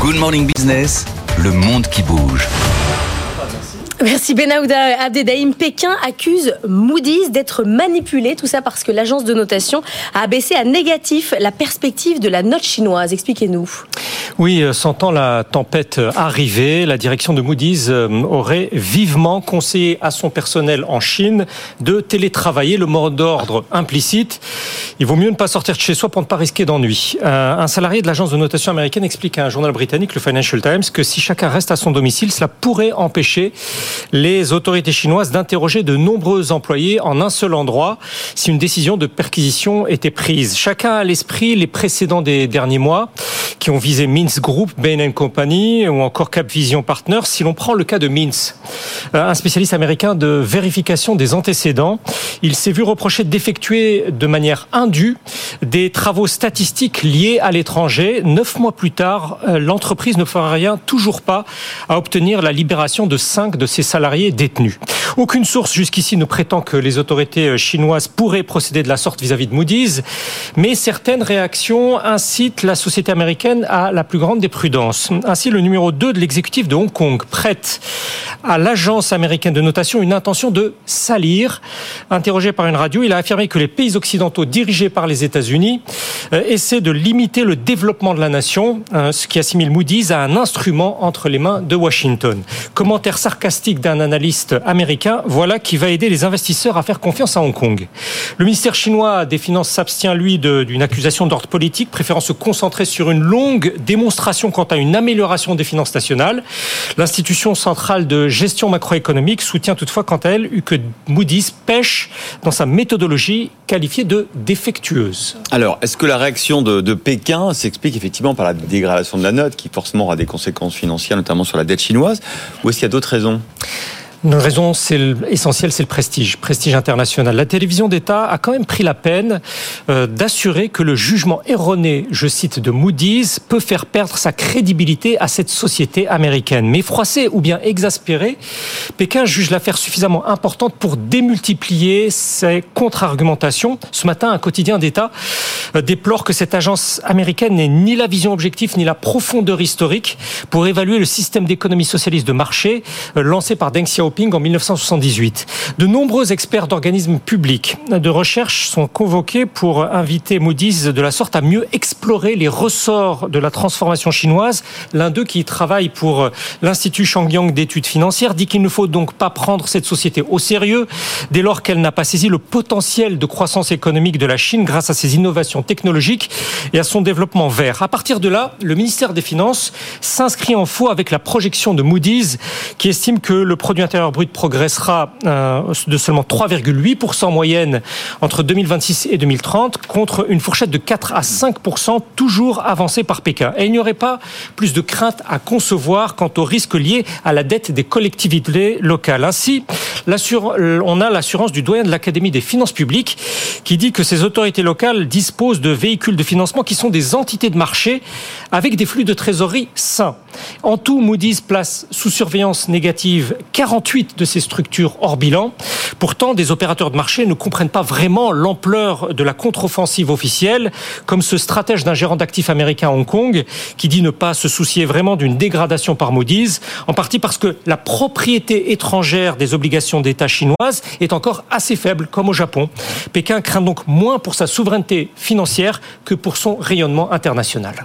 Good Morning Business, le monde qui bouge. Merci Benahouda Abdedaïm. Pékin accuse Moody's d'être manipulé, tout ça parce que l'agence de notation a abaissé à négatif la perspective de la note chinoise. Expliquez-nous. Oui, euh, sentant la tempête arriver, la direction de Moody's euh, aurait vivement conseillé à son personnel en Chine de télétravailler, le mot d'ordre implicite. Il vaut mieux ne pas sortir de chez soi pour ne pas risquer d'ennui. Euh, un salarié de l'agence de notation américaine explique à un journal britannique, le Financial Times, que si chacun reste à son domicile, cela pourrait empêcher les autorités chinoises d'interroger de nombreux employés en un seul endroit si une décision de perquisition était prise. Chacun a à l'esprit les précédents des derniers mois qui ont visé Mintz Group, Bain Company ou encore Capvision Partners. Si l'on prend le cas de Mintz, euh, un spécialiste américain de vérification des antécédents, il s'est vu reprocher d'effectuer de manière indue des travaux statistiques liés à l'étranger. Neuf mois plus tard, euh, l'entreprise ne fera rien, toujours pas, à obtenir la libération de cinq de ses salariés détenus. Aucune source jusqu'ici ne prétend que les autorités euh, chinoises pourraient procéder de la sorte vis-à-vis de Moody's, mais certaines réactions incitent la société américaine à la plus grande des. Ainsi, le numéro 2 de l'exécutif de Hong Kong prête à l'agence américaine de notation une intention de salir. Interrogé par une radio, il a affirmé que les pays occidentaux dirigés par les États-Unis euh, essaient de limiter le développement de la nation, euh, ce qui assimile Moody's à un instrument entre les mains de Washington. Commentaire sarcastique d'un analyste américain, voilà qui va aider les investisseurs à faire confiance à Hong Kong. Le ministère chinois des Finances s'abstient, lui, d'une accusation d'ordre politique, préférant se concentrer sur une longue démonstration quant à une amélioration des finances nationales. L'institution centrale de gestion macroéconomique soutient toutefois, quant à elle, que Moody's pêche dans sa méthodologie qualifiée de défectueuse. Alors, est-ce que la réaction de, Pékin s'explique effectivement par la dégradation de la note, qui forcément aura des conséquences financières, notamment sur la dette chinoise, ou est-ce qu'il y a d'autres raisons? Une raison c'est essentielle, c'est le prestige, prestige international. La télévision d'État a quand même pris la peine euh, d'assurer que le jugement erroné, je cite, de Moody's peut faire perdre sa crédibilité à cette société américaine. Mais froissé ou bien exaspéré, Pékin juge l'affaire suffisamment importante pour démultiplier ses contre-argumentations. Ce matin, un quotidien d'État euh, déplore que cette agence américaine n'ait ni la vision objective ni la profondeur historique pour évaluer le système d'économie socialiste de marché euh, lancé par Deng Xiaoping en 1978. De nombreux experts d'organismes publics de recherche sont convoqués pour inviter Moody's de la sorte à mieux explorer les ressorts de la transformation chinoise. L'un d'eux qui travaille pour l'Institut Shangyang d'études financières dit qu'il ne faut donc pas prendre cette société au sérieux dès lors qu'elle n'a pas saisi le potentiel de croissance économique de la Chine grâce à ses innovations technologiques et à son développement vert. À partir de là, le ministère des Finances s'inscrit en faux avec la projection de Moody's qui estime que le produit intérieur brut progressera euh, de seulement 3,8% en moyenne entre 2026 et 2030 contre une fourchette de 4 à 5% toujours avancée par Pékin. Et il n'y aurait pas plus de crainte à concevoir quant aux risques liés à la dette des collectivités locales. Ainsi, on a l'assurance du doyen de l'Académie des finances publiques qui dit que ces autorités locales disposent de véhicules de financement qui sont des entités de marché avec des flux de trésorerie sains. En tout, Moody's place sous surveillance négative 48 de ces structures hors bilan. Pourtant, des opérateurs de marché ne comprennent pas vraiment l'ampleur de la contre-offensive officielle, comme ce stratège d'un gérant d'actifs américain à Hong Kong, qui dit ne pas se soucier vraiment d'une dégradation par Moody's, en partie parce que la propriété étrangère des obligations d'État chinoises est encore assez faible, comme au Japon. Pékin craint donc moins pour sa souveraineté financière que pour son rayonnement international.